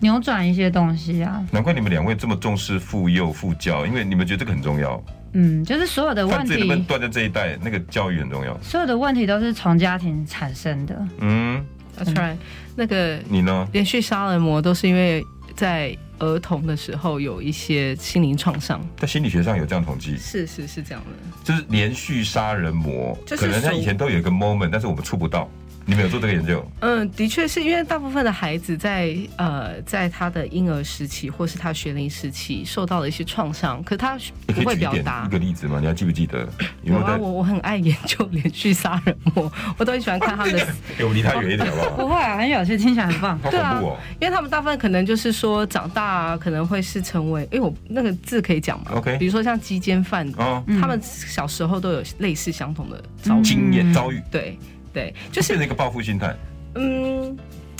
扭转一些东西啊。难怪你们两位这么重视妇幼妇教，因为你们觉得这个很重要。嗯，就是所有的问犯罪能不能题，断在这一代？那个教育很重要。所有的问题都是从家庭产生的。嗯，That's right，那个你呢？连续杀人魔都是因为在儿童的时候有一些心灵创伤。在心理学上有这样统计，是是是这样的，就是连续杀人魔，就是可能他以前都有一个 moment，但是我们触不到。你们有做这个研究？嗯，的确是因为大部分的孩子在呃在他的婴儿时期或是他学龄时期受到了一些创伤，可他不会表达一。个例子吗？你还记不记得？有啊，我我很爱研究连续杀人魔，我都很喜欢看他们的 给我离他远一点好不好？不会啊，很有趣，听起来很棒。好对啊。因为他们大部分可能就是说长大、啊、可能会是成为，因为我那个字可以讲嘛 OK 比如说像鸡奸犯，哦，嗯他们小时候都有类似相同的遭遇，经验遭遇对对，就就是是变成一个报复心态，嗯，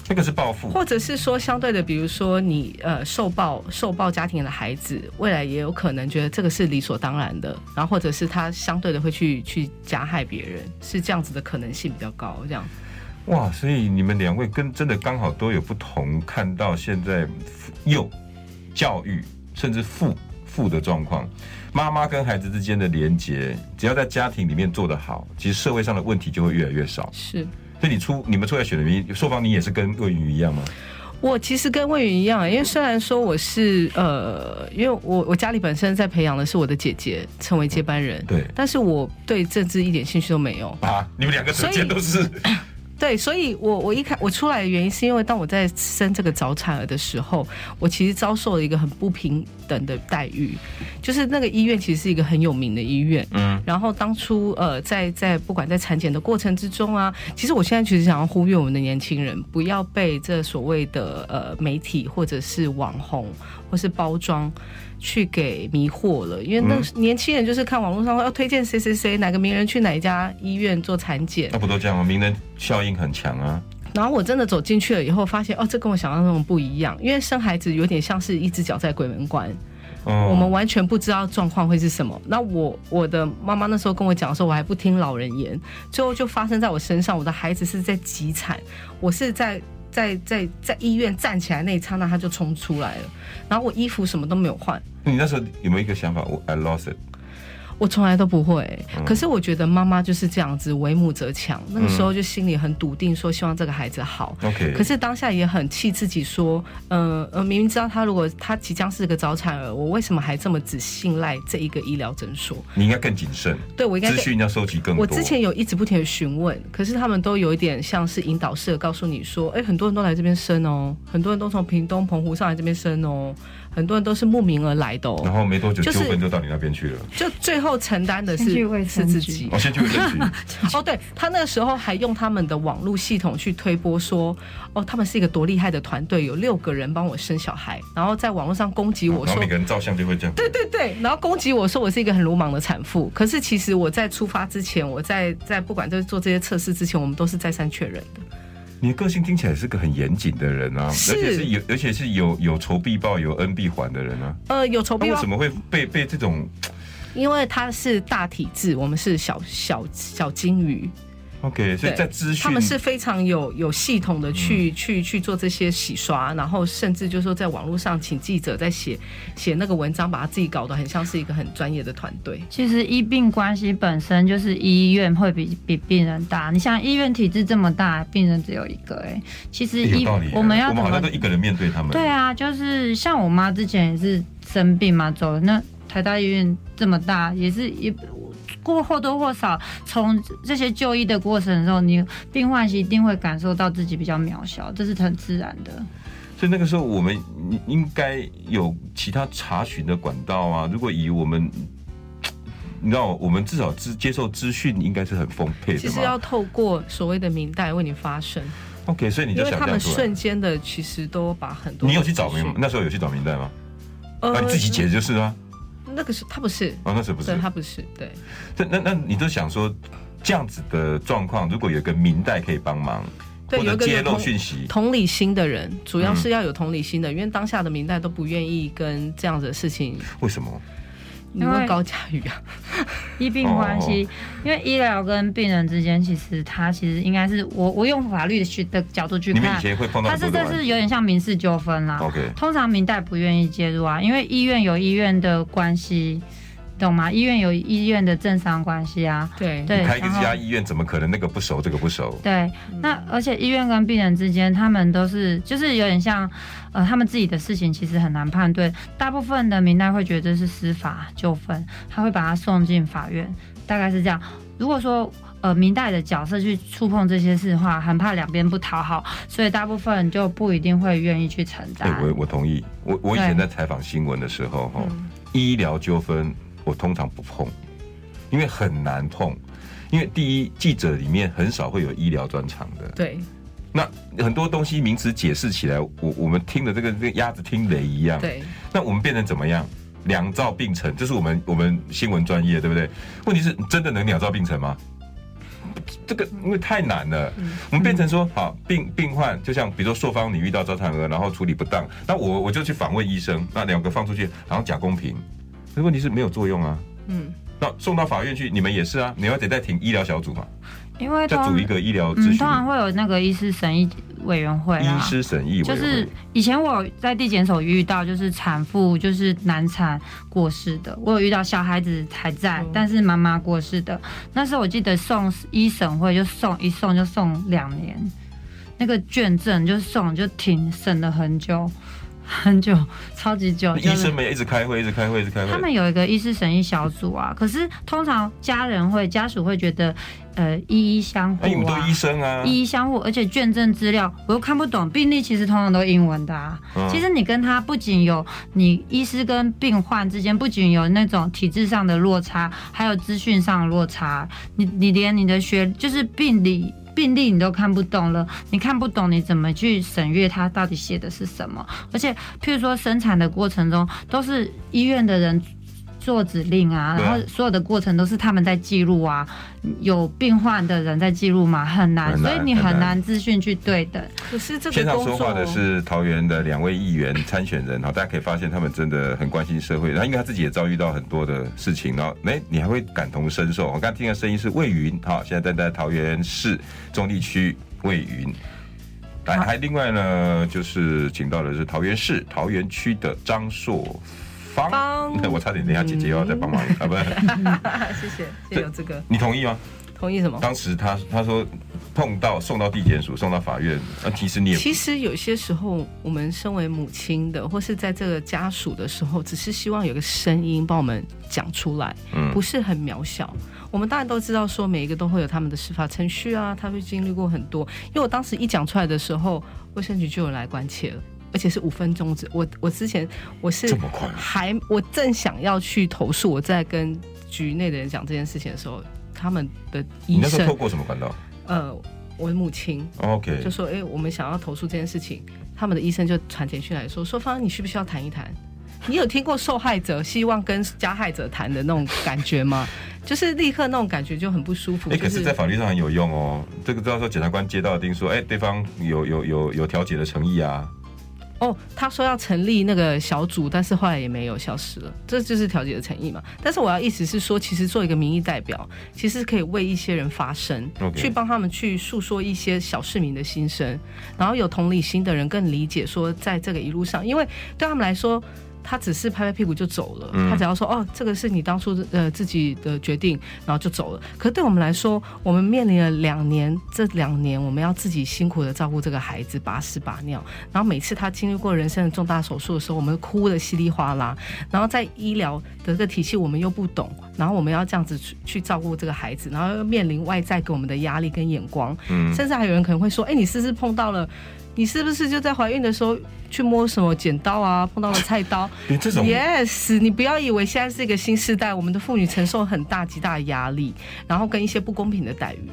那个是报复。或者是说相对的，比如说你呃受暴受暴家庭的孩子，未来也有可能觉得这个是理所当然的，然后或者是他相对的会去去加害别人，是这样子的可能性比较高，这样。哇，所以你们两位跟真的刚好都有不同，看到现在幼教育甚至父父的状况，妈妈跟孩子之间的连结，只要在家庭里面做得好，其实社会上的问题就会越来越少。是所以你出你们出来选的原因，硕芳你也是跟魏云一样吗？我其实跟魏云一样，因为虽然说我是呃，因为我我家里本身在培养的是我的姐姐成为接班人，对但是我对政治一点兴趣都没有。啊，你们两个之间都是 对，所以我我一开我出来的原因是因为当我在生这个早产儿的时候，我其实遭受了一个很不平等的待遇，就是那个医院其实是一个很有名的医院，嗯，然后当初呃在在不管在产检的过程之中啊，其实我现在其实想要呼吁我们的年轻人不要被这所谓的呃媒体或者是网红或是包装。去给迷惑了，因为那年轻人就是看网络上要推荐谁谁谁哪个名人去哪一家医院做产检，那不都这样吗？名人效应很强啊。然后我真的走进去了以后，发现哦，这跟我想象中的不一样。因为生孩子有点像是一只脚在鬼门关，哦我们完全不知道状况会是什么。那我我的妈妈那时候跟我讲的时候，我还不听老人言，最后就发生在我身上。我的孩子是在急产，我是在。在在在医院站起来那一刹那，他就冲出来了，然后我衣服什么都没有换，你那时候有没有一个想法？我 I lost it。我从来都不会、嗯可是我觉得妈妈就是这样子，为母则强。那个时候就心里很笃定，说希望这个孩子好。OK，可是当下也很气自己，说，呃呃，明明知道他如果他即将是个早产儿，我为什么还这么只信赖这一个医疗诊所？你应该更谨慎，对我应该资讯要收集更多。我之前有一直不停的询问，可是他们都有一点像是引导式的告诉你说，哎，很多人都来这边生哦，很多人都从屏东、澎湖上来这边生哦，很多人都是慕名而来的然哦，后没多久就是纠纷就到你那边去了。就最后承担的是是自己。哦先去卫生局，哦，对他那个时候还用他们的网络系统去推波说，哦，他们是一个多厉害的团队，有六个人帮我生小孩，然后在网络上攻击我说每，个人照相就会这样。对对对，然后攻击我说我是一个很鲁莽的产妇。可是其实我在出发之前，我在在不管在做这些测试之前，我们都是再三确认的。你的个性听起来是个很严谨的人啊，而且是有，而且是有有仇必报、有恩必还的人啊。呃，有仇必报为什，么会被被这种因为他是大体质，我们是小小小金鱼。OK？所以对在资讯他们是非常有有系统的去、去去做这些洗刷，然后甚至就是说在网络上请记者在写写那个文章，把他自己搞得很像是一个很专业的团队。其实医病关系本身就是医院会比比病人大。你像医院体制这么大，病人只有一个、哎，其实医。我们要怎么我们好像都一个人面对他们。对啊，就是像我妈之前也是生病嘛，走了那台大医院这么大，也是也过或多或少从这些就医的过程中，你病患是一定会感受到自己比较渺小，这是很自然的。所以那个时候我们应该有其他查询的管道啊。如果以我们，你知道，我们至少资接受资讯应该是很丰沛的。其实要透过所谓的明代为你发声，OK，所以你就想他们想这样出来。瞬间的其实都把很多你有去找明那时候有去找明代吗？呃啊，你自己解的就是啊。那个是他不是，哦，那时候不是对。他不是，对。这那那你都想说，这样子的状况，如果有个明代可以帮忙，对或者揭露有一个有同讯息，同理心的人，主要嗯是要有同理心的，因为当下的明代都不愿意跟这样子的事情。为什么？你问高佳宇啊？医病关系，因为医疗跟病人之间，其实他其实应该是我我用法律的去的角度去看你们以，前会碰到它是这是有点像民事纠纷啦。OK，通常民代不愿意介入啊，因为医院有医院的关系，懂吗？医院有医院的政商关系啊。对对，开一个然后家医院，怎么可能那个不熟，这个不熟？对，那而且医院跟病人之间，他们都是就是有点像，呃，他们自己的事情其实很难判断。大部分的民代会觉得这是司法纠纷，他会把它送进法院，大概是这样。如果说呃明代的角色去触碰这些事的话，很怕两边不讨好，所以大部分就不一定会愿意去承担对，我我同意。我我以前在采访新闻的时候，哈、嗯医疗纠纷我通常不碰，因为很难碰。因为第一，记者里面很少会有医疗专长的，对，那很多东西名词解释起来，我我们听的这个这个鸭子听雷一样。对，那我们变成怎么样？两兆并成，这是我们我们新闻专业，对不对？问题是真的能两兆并成吗？这个因为太难了，我们变成说，好病病患，就像比如说朔方你遇到早产儿，然后处理不当，那我我就去访问医生，那两个放出去，然后假公平，可问题是没有作用啊。嗯，那送到法院去，你们也是啊，你要得再请医疗小组嘛，因为通再组一个医疗咨嗯，询通常会有那个医师审议委员会啊。医师审议委员会。就是以前我有在地检所遇到，就是产妇就是难产过世的，我有遇到小孩子还在，嗯但是妈妈过世的。那时候我记得送一审会就送一送就送两年，那个卷证就送就停审了很久很久，超级久。医就是生们一直开会，一直开会，一直开会。他们有一个医师审议小组啊，可是通常家人会家属会觉得，呃，一一相互哎，你们都啊。医生啊，一一相互，而且卷证资料我又看不懂，病历其实通常都英文的啊。嗯其实你跟他不仅有你医师跟病患之间不仅有那种体制上的落差，还有资讯上的落差。你你连你的学就是病理病例你都看不懂了，你看不懂你怎么去审阅它到底写的是什么？而且譬如说生产的过程中都是医院的人。做指令啊，然后所有的过程都是他们在记录啊，有病患的人在记录嘛，很难，所以你很难资讯去对等。可是这线上说话的是桃园的两位议员参选人，哈，大家可以发现他们真的很关心社会。然后因为他自己也遭遇到很多的事情，然后哎，你还会感同身受。我刚刚听的声音是魏云，哈，现在站在桃园市中立区魏云。来，还另外呢，就是请到的是桃园市桃园区的张硕芳。芳我差点等下姐姐又要再帮忙啊，不是？谢谢，谢谢有这个你同意吗？同意什么？当时他他说碰到送到地检署，送到法院，那其实你也其实有些时候，我们身为母亲的，或是在这个家属的时候，只是希望有个声音帮我们讲出来，嗯不是很渺小。我们当然都知道，说每一个都会有他们的司法程序啊，他会经历过很多。因为我当时一讲出来的时候，卫生局就有来关切了。而且是五分钟之，我我之前我是这么快还我正想要去投诉，我在跟局内的人讲这件事情的时候，他们的医生你那时候透过什么管道呃，我的母亲？OK，就说：“哎、我们想要投诉这件事情。”他们的医生就传简讯来说：“说方，你需不需要谈一谈？你有听过受害者希望跟加害者谈的那种感觉吗？就是立刻那种感觉就很不舒服。哎、就可是，在法律上很有用哦。这个到时候检察官接到的定说，哎、对方有有有有调解的诚意啊。哦，他说要成立那个小组，但是后来也没有消失了，这就是调解的诚意嘛。但是我要意思是说，其实做一个民意代表，其实可以为一些人发声去帮他们去诉说一些小市民的心声，然后有同理心的人更理解说，在这个一路上，因为对他们来说。他只是拍拍屁股就走了，嗯他只要说哦，这个是你当初呃自己的决定，然后就走了。可对我们来说，我们面临了两年，这两年我们要自己辛苦的照顾这个孩子，把屎把尿，然后每次他经历过人生的重大手术的时候，我们哭的稀里哗啦，然后在医疗的这个体系我们又不懂，然后我们要这样子去去照顾这个孩子，然后又面临外在给我们的压力跟眼光，嗯，甚至还有人可能会说，哎，你是不是碰到了你是不是就在怀孕的时候去摸什么剪刀啊，碰到了菜刀？你这种 Yes，你不要以为现在是一个新时代，我们的妇女承受很大极大的压力，然后跟一些不公平的待遇。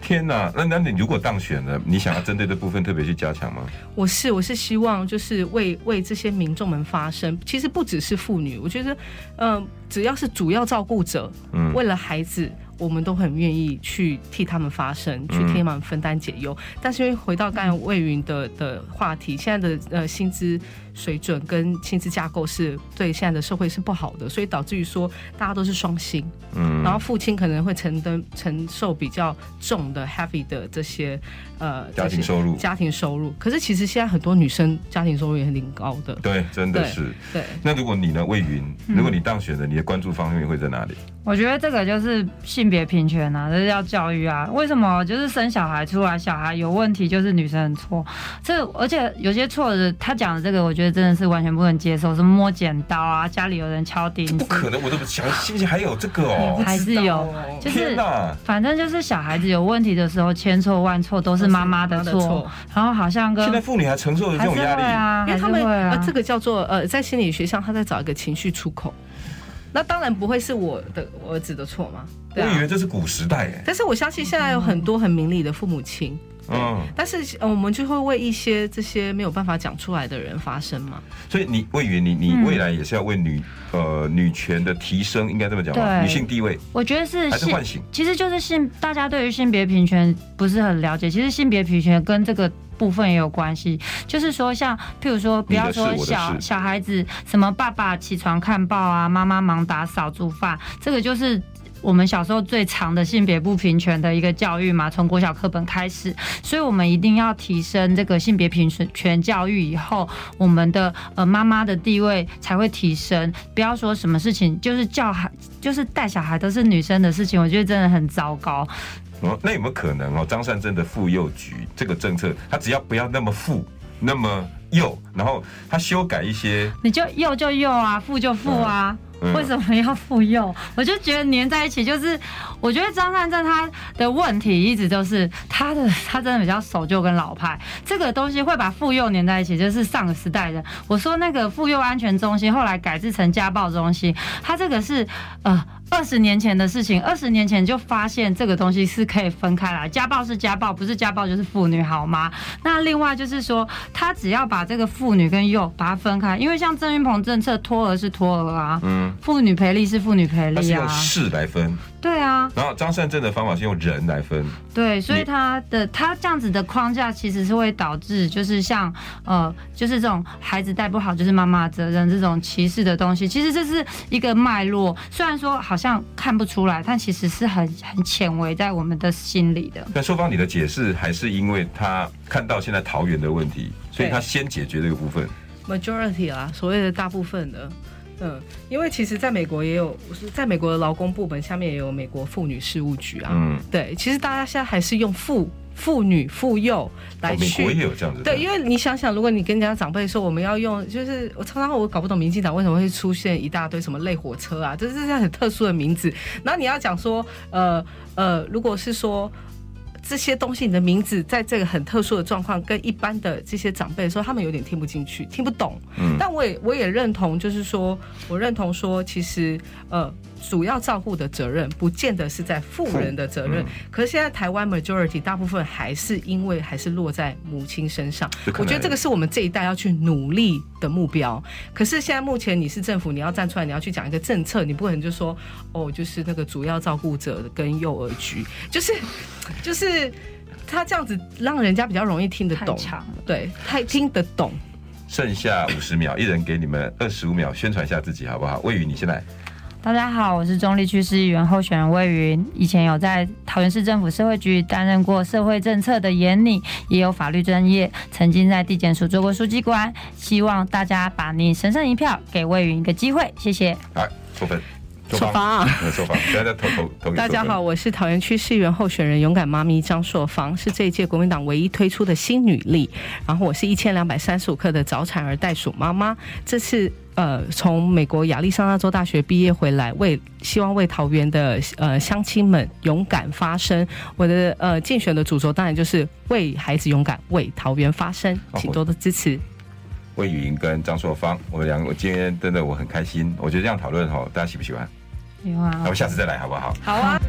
天哪，那那你如果当选了，你想要针对的部分特别去加强吗？我是我是希望就是为为这些民众们发声。其实不只是妇女，我觉得，嗯、只要是主要照顾者，嗯为了孩子，我们都很愿意去替他们发声，去替他们分担解忧。但是因为回到刚才魏云的的话题，现在的呃薪资水准跟薪资架构是对现在的社会是不好的，所以导致于说大家都是双薪，嗯，然后父亲可能会承担承受比较重的 heavy 的这些呃家庭收入家庭收入。可是其实现在很多女生家庭收入也很高的，对，真的是。对。那如果你呢，魏云，如果你当选了，你的关注方面会在哪里？我觉得这个就是性别平权啊，这是要教育啊。为什么就是生小孩出来，小孩有问题就是女生的错？这而且有些错的，他讲的这个，我觉得真的是完全不能接受，什么摸剪刀啊，家里有人敲钉子，不可能，我都不想，心情还有这个哦。还是有，就是天哪！反正就是小孩子有问题的时候，千错万错都是妈妈的错然后好像跟现在妇女还承受着这种压力，啊，因为他们这个叫做呃，在心理学上，他在找一个情绪出口。那当然不会是我的我儿子的错嘛，对啊。我以为这是古时代哎。但是我相信现在有很多很明理的父母亲，嗯，但是呃，我们就会为一些这些没有办法讲出来的人发声嘛。所以你魏云，你你嗯未来也是要为女呃女权的提升，应该这么讲吧？女性地位我觉得是还是唤醒？其实就是性，大家对于性别平权不是很了解。其实性别平权跟这个部分也有关系，就是说像譬如说，不要说小小孩子什么爸爸起床看报啊，妈妈忙打扫煮饭，这个就是。我们小时候最长的性别不平权的一个教育嘛，从国小课本开始，所以我们一定要提升这个性别平权教育以后，我们的呃妈妈的地位才会提升。不要说什么事情就是教孩，就是带小孩都是女生的事情，我觉得真的很糟糕。哦，那有没有可能哦？张善政的妇幼局这个政策，他只要不要那么富，那么幼，然后他修改一些，你就幼就幼啊，富就富啊。嗯为什么要妇幼？我就觉得粘在一起，就是我觉得张善正他的问题一直都是他的，他真的比较守旧跟老派，这个东西会把妇幼粘在一起，就是上个时代的。我说那个妇幼安全中心后来改制成家暴中心，他这个是呃。二十年前的事情，二十年前就发现这个东西是可以分开来，家暴是家暴，不是家暴就是妇女，好吗？那另外就是说，他只要把这个妇女跟幼把它分开，因为像郑云鹏政策，托儿是托儿啊，嗯，妇女赔利是妇女赔利啊。他是用，事来分，对啊，然后张善政的方法是用人来分，对，所以他的他这样子的框架其实是会导致，就是像呃，就是这种孩子带不好就是妈妈责任这种歧视的东西，其实这是一个脉络，虽然说好像看不出来，但其实是很很潜微在我们的心里的。那受方，你的解释还是因为他看到现在桃园的问题，所以他先解决这个部分。majority 啦，所谓的大部分的，嗯，因为其实在美国也有，在美国的劳工部门下面也有美国妇女事务局啊，嗯，对，其实大家现在还是用妇妇女妇幼来去。国也有这样子，对，因为你想想，如果你跟人家长辈说我们要用，就是我常常我搞不懂民进党为什么会出现一大堆什么类火车啊，这是很特殊的名字。然后你要讲说，呃呃，如果是说这些东西，你的名字在这个很特殊的状况，跟一般的这些长辈说，他们有点听不进去，听不懂。嗯。但我也我也认同，就是说我认同说，其实呃，主要照顾的责任不见得是在富人的责任，嗯可是现在台湾 majority 大部分还是因为还是落在母亲身上。我觉得这个是我们这一代要去努力的目标。可是现在目前你是政府，你要站出来，你要去讲一个政策，你不可能就说哦，就是那个主要照顾者跟幼儿局，就是就是他这样子让人家比较容易听得懂，对，太听得懂。剩下五十秒，一人给你们二十五秒宣传一下自己好不好？魏宇，你先来。大家好，我是中立区市议员候选人魏云，以前有在桃园市政府社会局担任过社会政策的研拟，也有法律专业，曾经在地检署做过书记官。希望大家把你神圣一票给魏云一个机会，谢谢。来，扣分。硕芳 大家投投投大家好，我是桃园区市议员候选人勇敢妈咪张硕芳，是这一届国民党唯一推出的新女力。然后我是一千两百三十五克的早产儿袋鼠妈妈，这次呃从美国亚利桑那州大学毕业回来，为希望为桃园的呃乡亲们勇敢发声。我的呃竞选的主轴当然就是为孩子勇敢，为桃园发声，请多多支持。魏雨莹跟张硕芳，我们两个我今天真的我很开心，我觉得这样讨论哈，大家喜不喜欢？那我下次再来好不好？好啊。